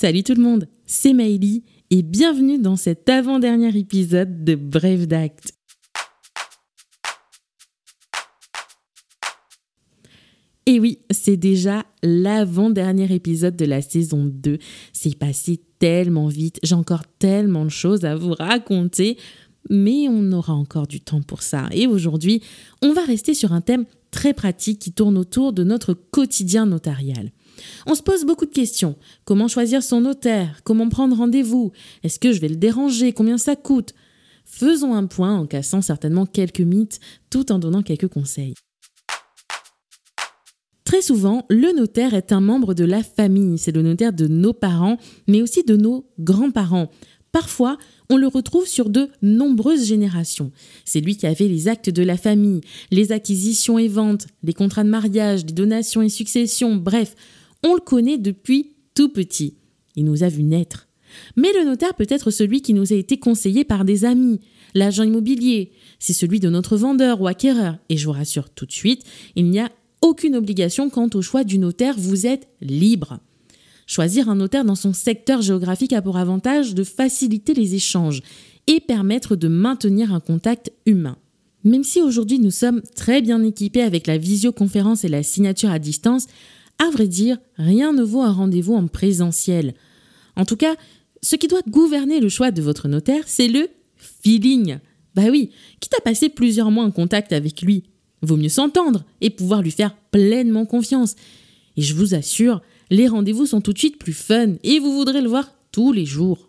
Salut tout le monde, c'est Maëlie et bienvenue dans cet avant-dernier épisode de Bref d'acte. Et oui, c'est déjà l'avant-dernier épisode de la saison 2. C'est passé tellement vite, j'ai encore tellement de choses à vous raconter, mais on aura encore du temps pour ça. Et aujourd'hui, on va rester sur un thème très pratique qui tourne autour de notre quotidien notarial. On se pose beaucoup de questions. Comment choisir son notaire? Comment prendre rendez-vous? Est-ce que je vais le déranger? Combien ça coûte? Faisons un point en cassant certainement quelques mythes tout en donnant quelques conseils. Très souvent, le notaire est un membre de la famille. C'est le notaire de nos parents, mais aussi de nos grands-parents. Parfois, on le retrouve sur de nombreuses générations. C'est lui qui avait les actes de la famille, les acquisitions et ventes, les contrats de mariage, les donations et successions, bref, on le connaît depuis tout petit. Il nous a vu naître. Mais le notaire peut être celui qui nous a été conseillé par des amis, l'agent immobilier, c'est celui de notre vendeur ou acquéreur. Et je vous rassure tout de suite, il n'y a aucune obligation quant au choix du notaire, vous êtes libre. Choisir un notaire dans son secteur géographique a pour avantage de faciliter les échanges et permettre de maintenir un contact humain. Même si aujourd'hui nous sommes très bien équipés avec la visioconférence et la signature à distance, à vrai dire, rien ne vaut un rendez-vous en présentiel. En tout cas, ce qui doit gouverner le choix de votre notaire, c'est le feeling. Bah oui, quitte à passer plusieurs mois en contact avec lui, Vaut mieux s'entendre et pouvoir lui faire pleinement confiance. Et je vous assure, les rendez-vous sont tout de suite plus fun et vous voudrez le voir tous les jours.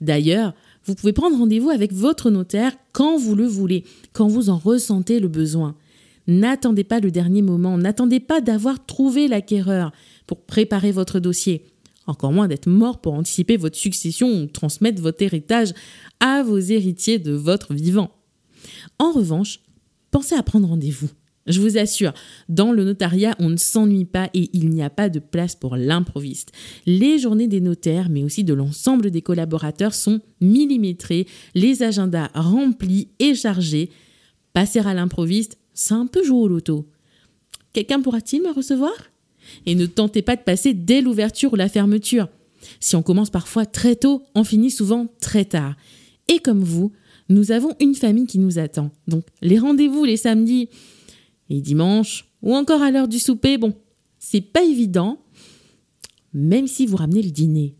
D'ailleurs, vous pouvez prendre rendez-vous avec votre notaire quand vous le voulez, quand vous en ressentez le besoin. N'attendez pas le dernier moment, n'attendez pas d'avoir trouvé l'acquéreur pour préparer votre dossier, encore moins d'être mort pour anticiper votre succession ou transmettre votre héritage à vos héritiers de votre vivant. En revanche, pensez à prendre rendez-vous. Je vous assure, dans le notariat, on ne s'ennuie pas et il n'y a pas de place pour l'improviste. Les journées des notaires, mais aussi de l'ensemble des collaborateurs, sont millimétrées, les agendas remplis et chargés. Passer à l'improviste, c'est un peu jouer au loto. Quelqu'un pourra-t-il me recevoir? Et ne tentez pas de passer dès l'ouverture ou la fermeture. Si on commence parfois très tôt, on finit souvent très tard. Et comme vous, nous avons une famille qui nous attend. Donc les rendez-vous les samedis et dimanches, ou encore à l'heure du souper, bon, c'est pas évident, même si vous ramenez le dîner.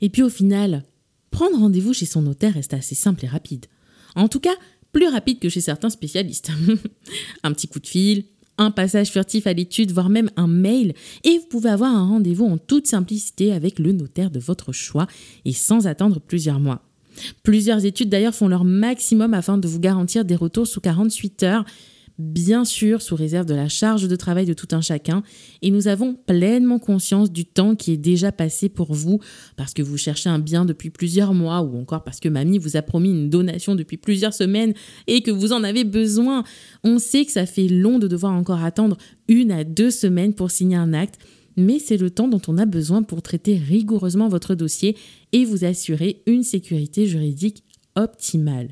Et puis au final, prendre rendez-vous chez son notaire reste assez simple et rapide. En tout cas, plus rapide que chez certains spécialistes. un petit coup de fil, un passage furtif à l'étude, voire même un mail, et vous pouvez avoir un rendez-vous en toute simplicité avec le notaire de votre choix et sans attendre plusieurs mois. Plusieurs études d'ailleurs font leur maximum afin de vous garantir des retours sous 48 heures, bien sûr sous réserve de la charge de travail de tout un chacun, et nous avons pleinement conscience du temps qui est déjà passé pour vous, parce que vous cherchez un bien depuis plusieurs mois, ou encore parce que mamie vous a promis une donation depuis plusieurs semaines et que vous en avez besoin. On sait que ça fait long de devoir encore attendre une à deux semaines pour signer un acte, mais c'est le temps dont on a besoin pour traiter rigoureusement votre dossier et vous assurer une sécurité juridique optimale.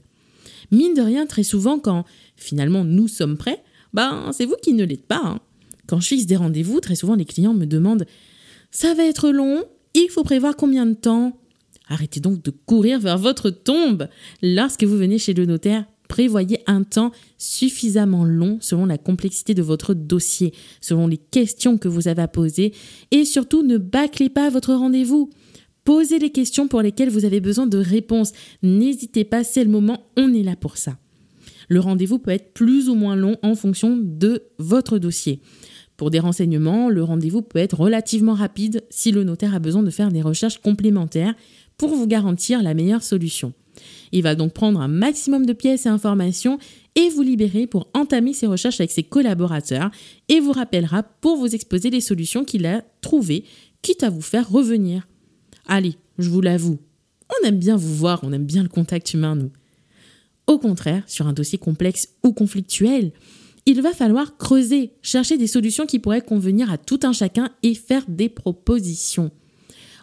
Mine de rien, très souvent, quand finalement nous sommes prêts, ben c'est vous qui ne l'êtes pas. Hein. Quand je fixe des rendez-vous, très souvent les clients me demandent Ça va être long, il faut prévoir combien de temps? Arrêtez donc de courir vers votre tombe. Lorsque vous venez chez le notaire, prévoyez un temps suffisamment long selon la complexité de votre dossier, selon les questions que vous avez à poser et surtout ne bâclez pas votre rendez-vous. Posez les questions pour lesquelles vous avez besoin de réponses. N'hésitez pas, c'est le moment, on est là pour ça. Le rendez-vous peut être plus ou moins long en fonction de votre dossier. Pour des renseignements, le rendez-vous peut être relativement rapide si le notaire a besoin de faire des recherches complémentaires pour vous garantir la meilleure solution. Il va donc prendre un maximum de pièces et informations et vous libérer pour entamer ses recherches avec ses collaborateurs et vous rappellera pour vous exposer les solutions qu'il a trouvées, quitte à vous faire revenir. Allez, je vous l'avoue, on aime bien vous voir, on aime bien le contact humain, nous. Au contraire, sur un dossier complexe ou conflictuel, il va falloir creuser, chercher des solutions qui pourraient convenir à tout un chacun et faire des propositions.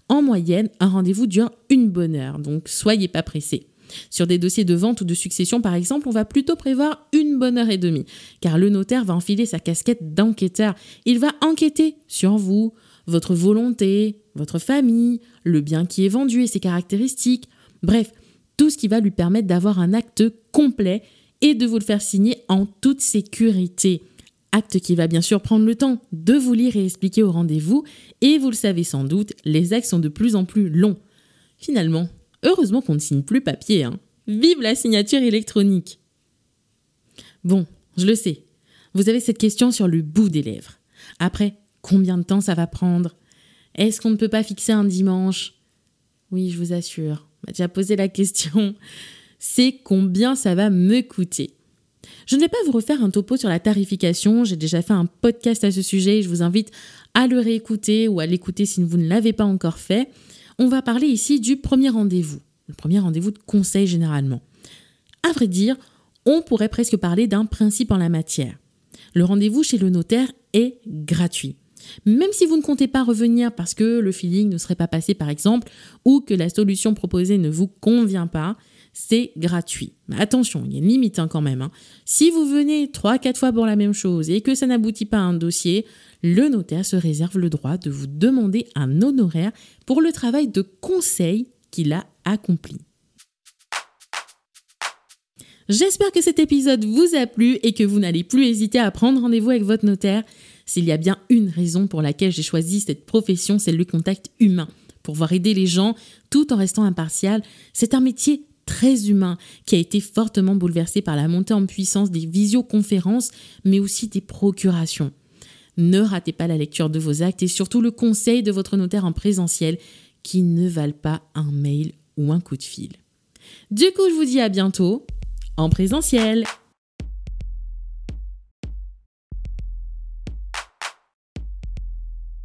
En moyenne, un rendez-vous dure une bonne heure, donc soyez pas pressés. Sur des dossiers de vente ou de succession, par exemple, on va plutôt prévoir une bonne heure et demie, car le notaire va enfiler sa casquette d'enquêteur. Il va enquêter sur vous, votre volonté, votre famille, le bien qui est vendu et ses caractéristiques, bref, tout ce qui va lui permettre d'avoir un acte complet et de vous le faire signer en toute sécurité. Acte qui va bien sûr prendre le temps de vous lire et expliquer au rendez-vous, et vous le savez sans doute, les actes sont de plus en plus longs. Finalement, heureusement qu'on ne signe plus papier, hein. Vive la signature électronique Bon, je le sais, vous avez cette question sur le bout des lèvres. Après, combien de temps ça va prendre? Est-ce qu'on ne peut pas fixer un dimanche? Oui, je vous assure, m'a déjà posé la question. C'est combien ça va me coûter je ne vais pas vous refaire un topo sur la tarification, j'ai déjà fait un podcast à ce sujet, je vous invite à le réécouter ou à l'écouter si vous ne l'avez pas encore fait. On va parler ici du premier rendez-vous, le premier rendez-vous de conseil généralement. À vrai dire, on pourrait presque parler d'un principe en la matière. Le rendez-vous chez le notaire est gratuit. Même si vous ne comptez pas revenir parce que le feeling ne serait pas passé par exemple, ou que la solution proposée ne vous convient pas, c'est gratuit. Mais attention, il y a une limite hein, quand même. Hein. Si vous venez 3-4 fois pour la même chose et que ça n'aboutit pas à un dossier, le notaire se réserve le droit de vous demander un honoraire pour le travail de conseil qu'il a accompli. J'espère que cet épisode vous a plu et que vous n'allez plus hésiter à prendre rendez-vous avec votre notaire. S'il y a bien une raison pour laquelle j'ai choisi cette profession, c'est le contact humain. Pour voir aider les gens tout en restant impartial, c'est un métier très humain qui a été fortement bouleversé par la montée en puissance des visioconférences, mais aussi des procurations. Ne ratez pas la lecture de vos actes et surtout le conseil de votre notaire en présentiel qui ne valent pas un mail ou un coup de fil. Du coup, je vous dis à bientôt en présentiel.